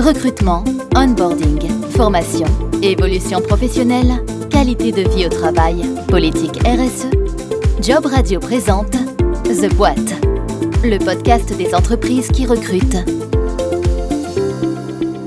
Recrutement, onboarding, formation, évolution professionnelle, qualité de vie au travail, politique RSE. Job Radio présente The Boîte, le podcast des entreprises qui recrutent.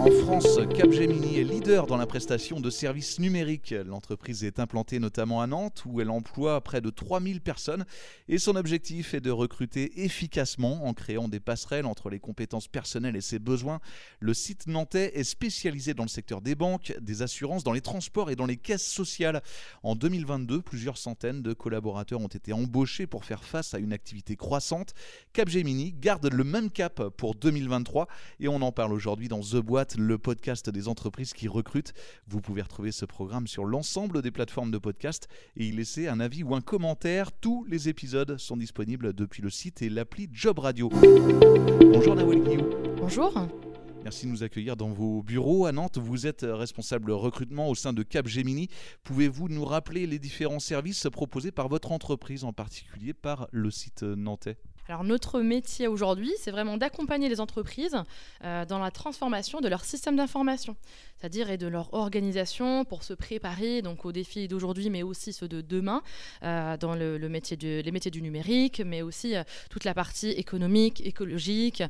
En France, Capgemini est leader la prestation de services numériques. L'entreprise est implantée notamment à Nantes où elle emploie près de 3000 personnes et son objectif est de recruter efficacement en créant des passerelles entre les compétences personnelles et ses besoins. Le site nantais est spécialisé dans le secteur des banques, des assurances, dans les transports et dans les caisses sociales. En 2022, plusieurs centaines de collaborateurs ont été embauchés pour faire face à une activité croissante. Capgemini garde le même cap pour 2023 et on en parle aujourd'hui dans The Boîte, le podcast des entreprises qui recrutent. Vous pouvez retrouver ce programme sur l'ensemble des plateformes de podcast et y laisser un avis ou un commentaire. Tous les épisodes sont disponibles depuis le site et l'appli Job Radio. Bonjour Nawal Guillou. Bonjour. Merci de nous accueillir dans vos bureaux à Nantes. Vous êtes responsable recrutement au sein de Capgemini. Pouvez-vous nous rappeler les différents services proposés par votre entreprise, en particulier par le site nantais? Alors notre métier aujourd'hui, c'est vraiment d'accompagner les entreprises euh, dans la transformation de leur système d'information, c'est-à-dire et de leur organisation pour se préparer donc aux défis d'aujourd'hui, mais aussi ceux de demain, euh, dans le, métier les métiers du numérique, mais aussi euh, toute la partie économique, écologique,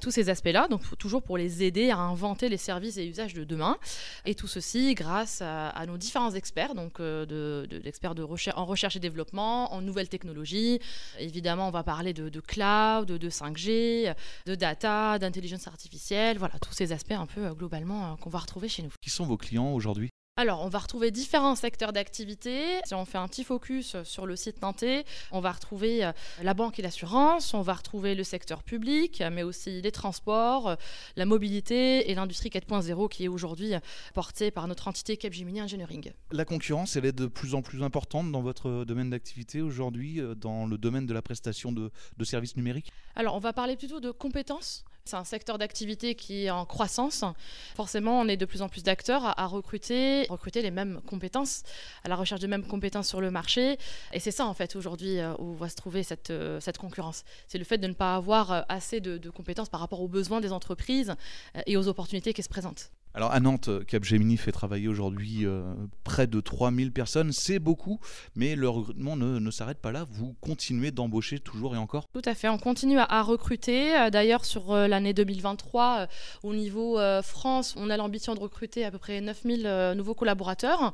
tous ces aspects-là. Donc toujours pour les aider à inventer les services et usages de demain. Et tout ceci grâce à, nos différents experts, donc de, d'experts en recherche et développement, en nouvelles technologies. Évidemment, on va parler de cloud, de 5G, de data, d'intelligence artificielle, voilà, tous ces aspects un peu euh, globalement euh, qu'on va retrouver chez nous. Qui sont vos clients aujourd'hui? Alors, on va retrouver différents secteurs d'activité. Si on fait un petit focus sur le site nantais, on va retrouver euh, la banque et l'assurance, on va retrouver le secteur public, mais aussi les transports, la mobilité et l'industrie 4.0 qui est aujourd'hui portée par notre entité Capgemini Engineering. La concurrence, elle est de plus en plus importante dans votre domaine d'activité aujourd'hui, euh, dans le domaine de la prestation de, de services numériques? Alors, on va parler plutôt de compétences c'est un secteur d'activité qui est en croissance. Forcément, on est de plus en plus d'acteurs à, recruter, recruter les mêmes compétences, à la recherche de mêmes compétences sur le marché. Et c'est ça, en fait, aujourd'hui, euh, où va se trouver cette, euh, cette concurrence. C'est le fait de ne pas avoir euh, assez de compétences par rapport aux besoins des entreprises et aux opportunités qui se présentent. Alors à Nantes, Capgemini fait travailler aujourd'hui euh, près de 3000 personnes. C'est beaucoup, mais le recrutement ne, s'arrête pas là. Vous continuez d'embaucher toujours et encore? Tout à fait, on continue à, recruter. Euh, d'ailleurs, sur euh, l'année 2023, au niveau France, on a l'ambition de recruter à peu près 9000 nouveaux collaborateurs.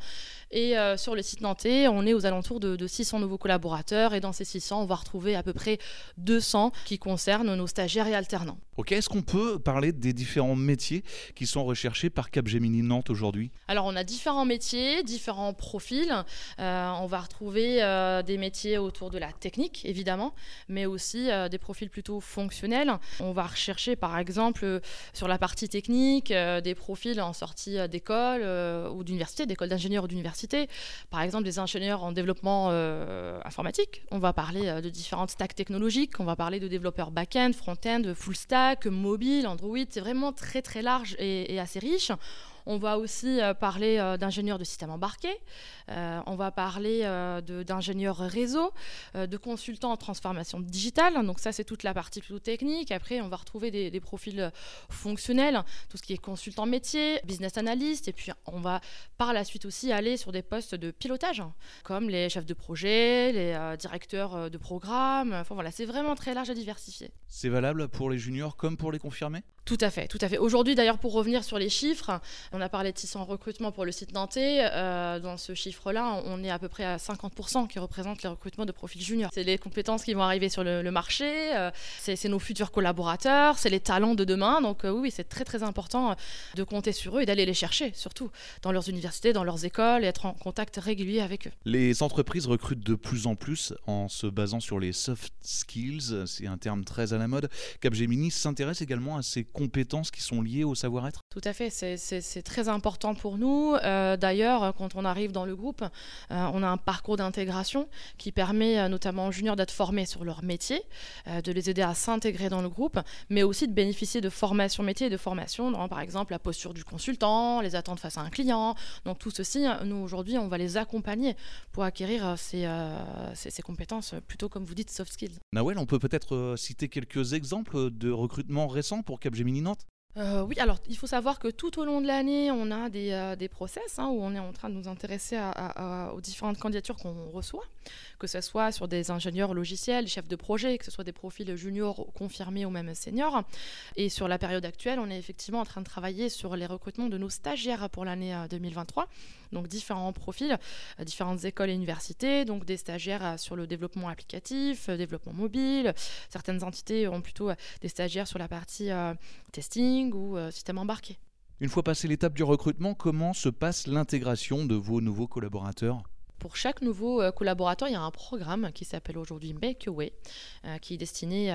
Et sur le site nantais, on est aux alentours de, de 600 nouveaux collaborateurs. Et dans ces 600, on va retrouver à peu près 200 qui concernent nos stagiaires et alternants. Ok, est-ce qu'on peut parler des différents métiers qui sont recherchés par Capgemini Nantes aujourd'hui Alors on a différents métiers, différents profils. Euh, on va retrouver euh, des métiers autour de la technique évidemment, mais aussi euh, des profils plutôt fonctionnels. On va rechercher par exemple sur la partie technique des profils en sortie d'école ou d'université, d'école d'ingénieurs ou d'université. Par exemple des ingénieurs en développement informatique. On va parler de différentes stacks technologiques. On va parler de développeurs back-end, front-end, full stack, mobile, Android. C'est vraiment très très large et assez riche. On va aussi euh, parler euh, d'ingénieurs de systèmes embarqués, euh, on va parler d'ingénieurs réseau, de consultants en transformation digitale. Donc ça, c'est toute la partie plutôt technique. Après, on va retrouver des, profils fonctionnels, tout ce qui est consultant métier, business analyst. Et puis, on va par la suite aussi aller sur des postes de pilotage, hein, comme les chefs de projet, les directeurs de programme. Enfin voilà, c'est vraiment très large à diversifier. C'est valable pour les juniors comme pour les confirmés? Tout à fait, tout à fait. Aujourd'hui, d'ailleurs, pour revenir sur les chiffres, on a parlé de 600 recrutements pour le site nantais. Euh, dans ce chiffre-là, on est à peu près à 50% qui représentent les recrutements de profils juniors. C'est les compétences qui vont arriver sur le, marché, euh, c'est nos futurs collaborateurs, c'est les talents de demain. Donc euh, oui, c'est très très important de compter sur eux et d'aller les chercher, surtout dans leurs universités, dans leurs écoles, et être en contact régulier avec eux. Les entreprises recrutent de plus en plus en se basant sur les soft skills. C'est un terme très la mode. Capgemini s'intéresse également à ces compétences qui sont liées au savoir-être Tout à fait, c'est très important pour nous. Euh, d'ailleurs, quand on arrive dans le groupe, euh, on a un parcours d'intégration qui permet euh, notamment aux juniors d'être formés sur leur métier, de les aider à s'intégrer dans le groupe, mais aussi de bénéficier de formation métier et de formation dans, par exemple, la posture du consultant, les attentes face à un client. Donc tout ceci, nous aujourd'hui, on va les accompagner pour acquérir ces, ces compétences plutôt, comme vous dites, soft skills. Nawel, on peut peut-être citer quelques exemples de recrutement récents pour Capgemini euh, oui, alors il faut savoir que tout au long de l'année, on a des, euh, des process hein, où on est en train de nous intéresser aux différentes candidatures qu'on reçoit, que ce soit sur des ingénieurs logiciels, chefs de projet, que ce soit des profils juniors confirmés ou même seniors. Et sur la période actuelle, on est effectivement en train de travailler sur les recrutements de nos stagiaires pour l'année 2023. Euh, donc différents profils, différentes écoles et universités, donc des stagiaires sur le développement applicatif, développement mobile. Certaines entités ont plutôt des stagiaires sur la partie testing ou euh, système embarqué. Une fois passé l'étape du recrutement, comment se passe l'intégration de vos nouveaux collaborateurs? Pour chaque nouveau euh, collaborateur, il y a un programme qui s'appelle aujourd'hui Make Away, euh, qui est destiné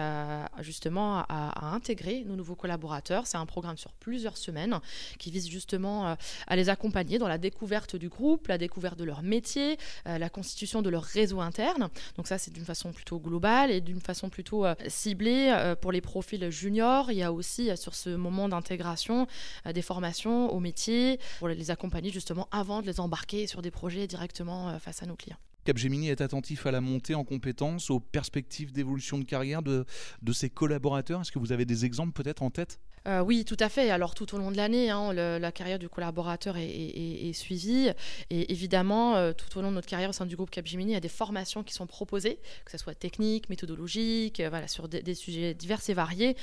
justement à, intégrer nos nouveaux collaborateurs. C'est un programme sur plusieurs semaines qui vise justement euh, à les accompagner dans la découverte du groupe, la découverte de leur métier, la constitution de leur réseau interne. Donc ça, c'est d'une façon plutôt globale et d'une façon plutôt ciblée pour les profils juniors. Il y a aussi sur ce moment d'intégration des formations au métier pour les accompagner justement avant de les embarquer sur des projets directement face à nos clients. Capgemini est attentif à la montée en compétences, aux perspectives d'évolution de carrière de, de ses collaborateurs. Est-ce que vous avez des exemples peut-être en tête? Euh, oui, tout à fait. Alors tout au long de l'année, hein, la carrière du collaborateur est, suivie. Et évidemment, euh, tout au long de notre carrière au sein du groupe Capgemini, il y a des formations qui sont proposées, que ce soit techniques, méthodologiques, euh, voilà, sur des, sujets divers et variés,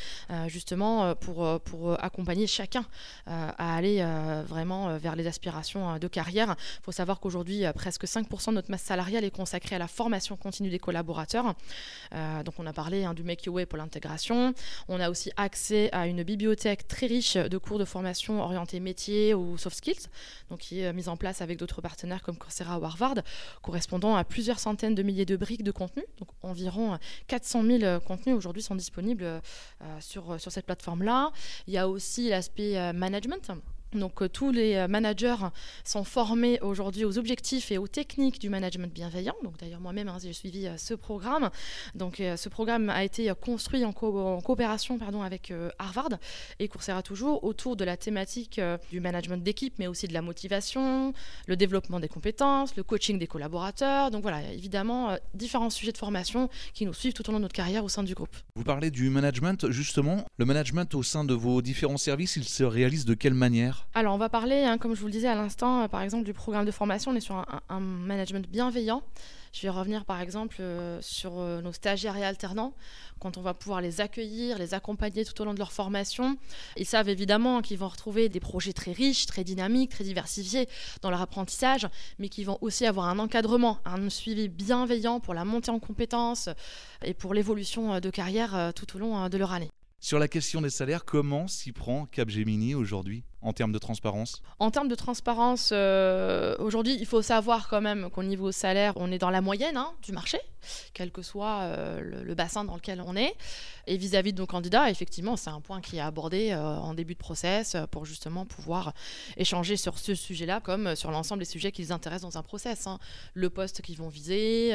justement pour, pour accompagner chacun à aller vraiment vers les aspirations de carrière. Il faut savoir qu'aujourd'hui, presque 5% de notre masse salariale est consacrée à la formation continue des collaborateurs. donc on a parlé hein, du Make Your Way pour l'intégration. On a aussi accès à une bibliothèque très riche de cours de formation orientés métiers ou soft skills, donc qui est mise en place avec d'autres partenaires comme Coursera ou Harvard, correspondant à plusieurs centaines de milliers de briques de contenu. Donc environ 400 000 contenus aujourd'hui sont disponibles euh, sur, sur cette plateforme-là. Il y a aussi l'aspect euh, management donc euh, tous les euh, managers sont formés aujourd'hui aux objectifs et aux techniques du management bienveillant. Donc d'ailleurs moi-même hein, j'ai suivi euh, ce programme. Donc ce programme a été construit en, coopération pardon, avec Harvard et Coursera toujours autour de la thématique du management d'équipe, mais aussi de la motivation, le développement des compétences, le coaching des collaborateurs. Donc voilà, évidemment différents sujets de formation qui nous suivent tout au long de notre carrière au sein du groupe. Vous parlez du management justement. Le management au sein de vos différents services, il se réalise de quelle manière? Alors, on va parler, hein, comme je vous le disais à l'instant, euh, par exemple, du programme de formation. On est sur un, management bienveillant. Je vais revenir, par exemple, euh, sur euh, nos stagiaires et alternants, quand on va pouvoir les accueillir, les accompagner tout au long de leur formation. Ils savent évidemment qu'ils vont retrouver des projets très riches, très dynamiques, très diversifiés dans leur apprentissage, mais qu'ils vont aussi avoir un encadrement, un suivi bienveillant pour la montée en compétences et pour l'évolution de carrière tout au long de leur année. Sur la question des salaires, comment s'y prend Capgemini aujourd'hui? En termes de transparence En termes de transparence, euh, aujourd'hui, il faut savoir quand même qu'au niveau salaire, on est dans la moyenne hein, du marché, quel que soit euh, le, bassin dans lequel on est. Et vis-à-vis de nos candidats, effectivement, c'est un point qui est abordé euh, en début de process pour justement pouvoir échanger sur ce sujet-là, comme sur l'ensemble des sujets qui les intéressent dans un process. Hein. Le poste qu'ils vont viser,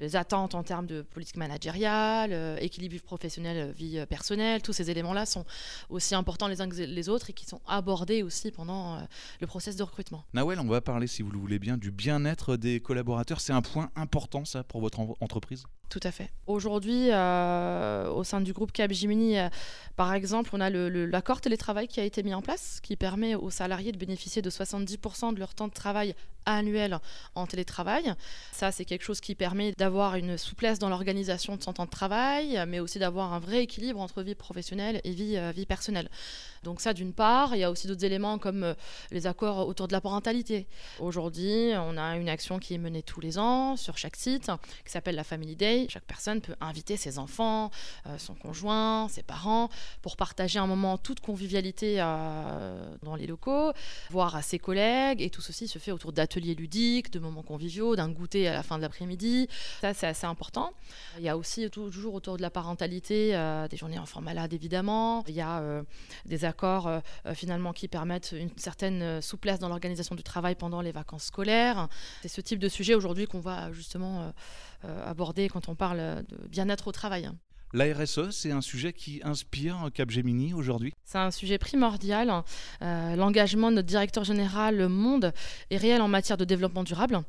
les attentes en termes de politique managériale, équilibre professionnel, vie personnelle, tous ces éléments-là sont aussi importants les uns que les autres et qui sont abordés aussi pendant euh, le de recrutement. On va parler, si vous le voulez bien, du bien-être des collaborateurs. C'est un point important, ça, pour votre entreprise? Tout à fait. Aujourd'hui, euh, au sein du groupe Capgemini, euh, par exemple, on a l'accord télétravail qui a été mis en place, qui permet aux salariés de bénéficier de 70% de leur temps de travail annuel en télétravail. Ça, c'est quelque chose qui permet d'avoir une souplesse dans l'organisation de son temps de travail, mais aussi d'avoir un vrai équilibre entre vie professionnelle et vie, euh, vie personnelle. Donc ça, d'une part, il y a aussi d'autres éléments comme les accords autour de la parentalité. Aujourd'hui, on a une action qui est menée tous les ans sur chaque site, qui s'appelle la Family Day chaque personne peut inviter ses enfants, euh, son conjoint, ses parents, pour partager un moment en toute convivialité euh, dans les locaux, voir ses collègues. Et tout ceci se fait autour d'ateliers ludiques, de moments conviviaux, d'un goûter à la fin de l'après-midi. Ça, c'est assez important. Il y a aussi toujours autour de la parentalité euh, des journées enfants malades, évidemment. Il y a des accords finalement qui permettent une certaine souplesse dans l'organisation du travail pendant les vacances scolaires. C'est ce type de sujet aujourd'hui qu'on va justement aborder quand on parle de bien-être au travail. La RSE, c'est un sujet qui inspire Capgemini aujourd'hui? C'est un sujet primordial. Euh, l'engagement de notre directeur général Monde est réel en matière de développement durable.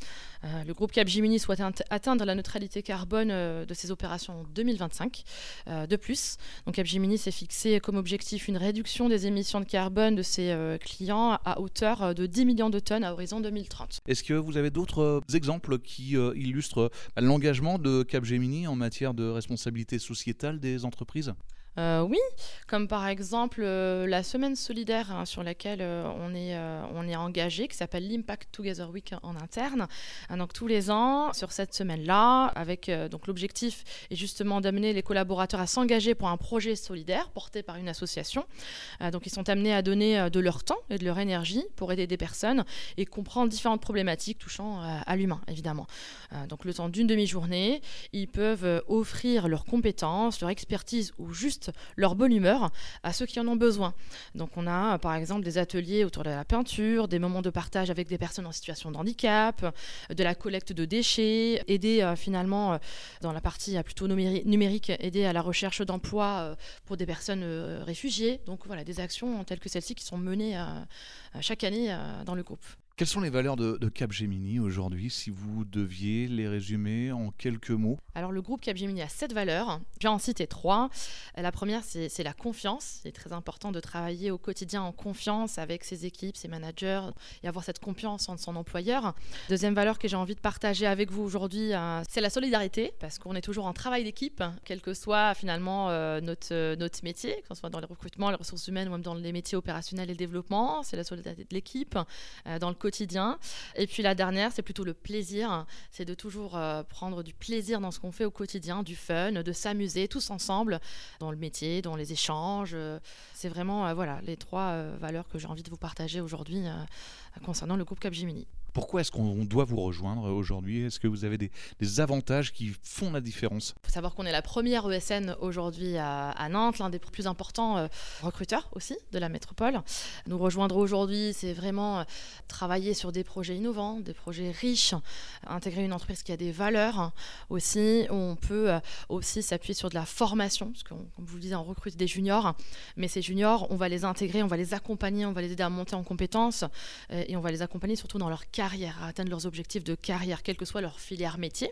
Euh, le groupe Capgemini souhaite atteindre la neutralité carbone euh, de ses opérations en 2025. de plus, donc Capgemini s'est fixé comme objectif une réduction des émissions de carbone de ses clients à hauteur de 10 millions de tonnes à horizon 2030. Est-ce que vous avez d'autres exemples qui illustrent l'engagement de Capgemini en matière de responsabilité sociétale? Des entreprises? Euh, oui, comme par exemple euh, la semaine solidaire hein, sur laquelle euh, on, est, on est engagé, qui s'appelle l'Impact Together Week en interne. donc tous les ans, sur cette semaine-là, avec donc l'objectif est justement d'amener les collaborateurs à s'engager pour un projet solidaire porté par une association. donc ils sont amenés à donner de leur temps et de leur énergie pour aider des personnes et comprendre différentes problématiques touchant à l'humain, évidemment. donc le temps d'une demi-journée, ils peuvent offrir leurs compétences, leur expertise ou juste leur bonne humeur à ceux qui en ont besoin. Donc on a par exemple des ateliers autour de la peinture, des moments de partage avec des personnes en situation de handicap, de la collecte de déchets, aider euh, finalement euh, dans la partie euh, plutôt numérique, aider à la recherche d'emploi pour des personnes réfugiées. Donc voilà, des actions telles que celles-ci qui sont menées chaque année dans le groupe. Quelles sont les valeurs de, Capgemini aujourd'hui, si vous deviez les résumer en quelques mots? Alors le groupe Capgemini a sept valeurs. Je vais en citer trois. La première, c'est la confiance. C'est très important de travailler au quotidien en confiance avec ses équipes, ses managers, et avoir cette confiance en son employeur. Deuxième valeur que j'ai envie de partager avec vous aujourd'hui, euh, c'est la solidarité, parce qu'on est toujours en travail d'équipe, quel que soit finalement euh, notre, notre métier, que ce soit dans le recrutement, les ressources humaines ou même dans les métiers opérationnels et le développement. C'est la solidarité de l'équipe. Euh, dans le Et puis la dernière, c'est plutôt le plaisir. C'est de toujours euh, prendre du plaisir dans ce qu'on fait au quotidien, du fun, de s'amuser tous ensemble dans le métier, dans les échanges. C'est vraiment euh, voilà les trois euh, valeurs que j'ai envie de vous partager aujourd'hui concernant le groupe Capgemini. Pourquoi est-ce qu'on doit vous rejoindre aujourd'hui? Est-ce que vous avez des, avantages qui font la différence? Il faut savoir qu'on est la première ESN aujourd'hui à, Nantes, l'un des plus importants euh, recruteurs aussi de la métropole. Nous rejoindre aujourd'hui, c'est vraiment euh, travailler sur des projets innovants, des projets riches, intégrer une entreprise qui a des valeurs aussi. On peut euh, aussi s'appuyer sur de la formation, parce que comme vous le disiez, on recrute des juniors, mais ces juniors, on va les intégrer, on va les accompagner, on va les aider à monter en compétences et on va les accompagner surtout dans leur à atteindre leurs objectifs de carrière, quelle que soit leur filière métier.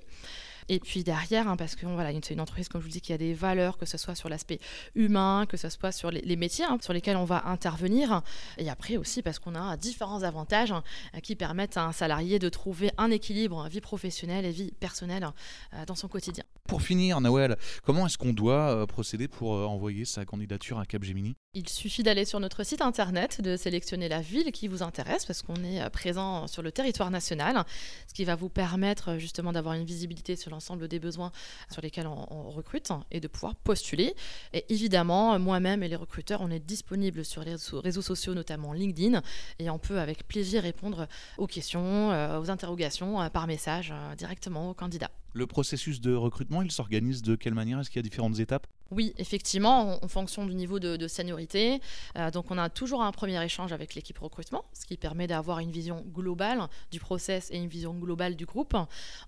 Et puis derrière, hein, parce que voilà, c'est une entreprise, comme je vous dis, qui a des valeurs, que ce soit sur l'aspect humain, que ce soit sur les, métiers hein, sur lesquels on va intervenir. Et après aussi, parce qu'on a différents avantages hein, qui permettent à un salarié de trouver un équilibre vie professionnelle et vie personnelle euh, dans son quotidien. Pour finir, Noël, comment est-ce qu'on doit euh, procéder pour euh, envoyer sa candidature à Capgemini? Il suffit d'aller sur notre site internet, de sélectionner la ville qui vous intéresse, parce qu'on est présent sur le territoire national, ce qui va vous permettre justement d'avoir une visibilité sur l'ensemble des besoins sur lesquels on, recrute et de pouvoir postuler. Et évidemment, moi-même et les recruteurs, on est disponible sur les réseaux sociaux, notamment LinkedIn, et on peut avec plaisir répondre aux questions, euh, aux interrogations euh, par message euh, directement aux candidats. Le processus de recrutement, il s'organise de quelle manière? Est-ce qu'il y a différentes étapes? Oui, effectivement, en, fonction du niveau de, seniorité. Euh, donc, on a toujours un premier échange avec l'équipe recrutement, ce qui permet d'avoir une vision globale du process et une vision globale du groupe.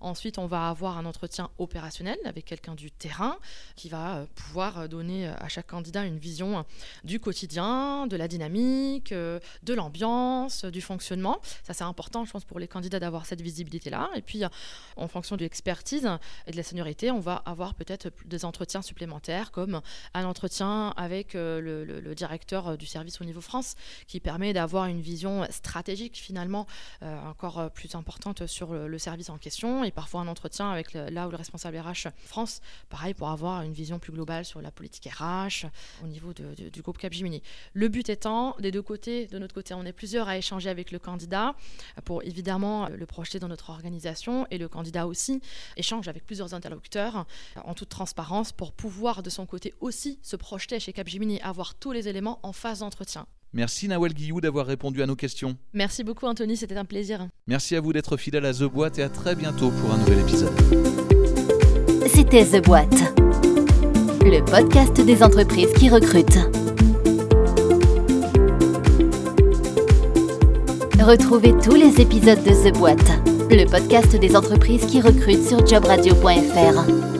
Ensuite, on va avoir un entretien opérationnel avec quelqu'un du terrain qui va euh, pouvoir donner à chaque candidat une vision du quotidien, de la dynamique, euh, de l'ambiance, du fonctionnement. Ça, c'est important, je pense, pour les candidats d'avoir cette visibilité-là. Et puis, en fonction de l'expertise et de la seniorité, on va avoir peut-être des entretiens supplémentaires comme un entretien avec euh, le, directeur euh, du service au niveau France, qui permet d'avoir une vision stratégique finalement euh, encore plus importante sur le, service en question, et parfois un entretien avec là où le responsable RH France, pareil pour avoir une vision plus globale sur la politique RH au niveau du groupe Capgemini. Le but étant, des deux côtés, de notre côté, on est plusieurs à échanger avec le candidat pour évidemment le projeter dans notre organisation, et le candidat aussi échange avec plusieurs interlocuteurs en toute transparence pour pouvoir de son côté aussi se projeter chez Capgemini et avoir tous les éléments en phase d'entretien. Merci Nawel Guillou d'avoir répondu à nos questions. Merci beaucoup Anthony, c'était un plaisir. Merci à vous d'être fidèle à The Boîte et à très bientôt pour un nouvel épisode. C'était The Boîte, le podcast des entreprises qui recrutent. Retrouvez tous les épisodes de The Boîte, le podcast des entreprises qui recrutent sur jobradio.fr.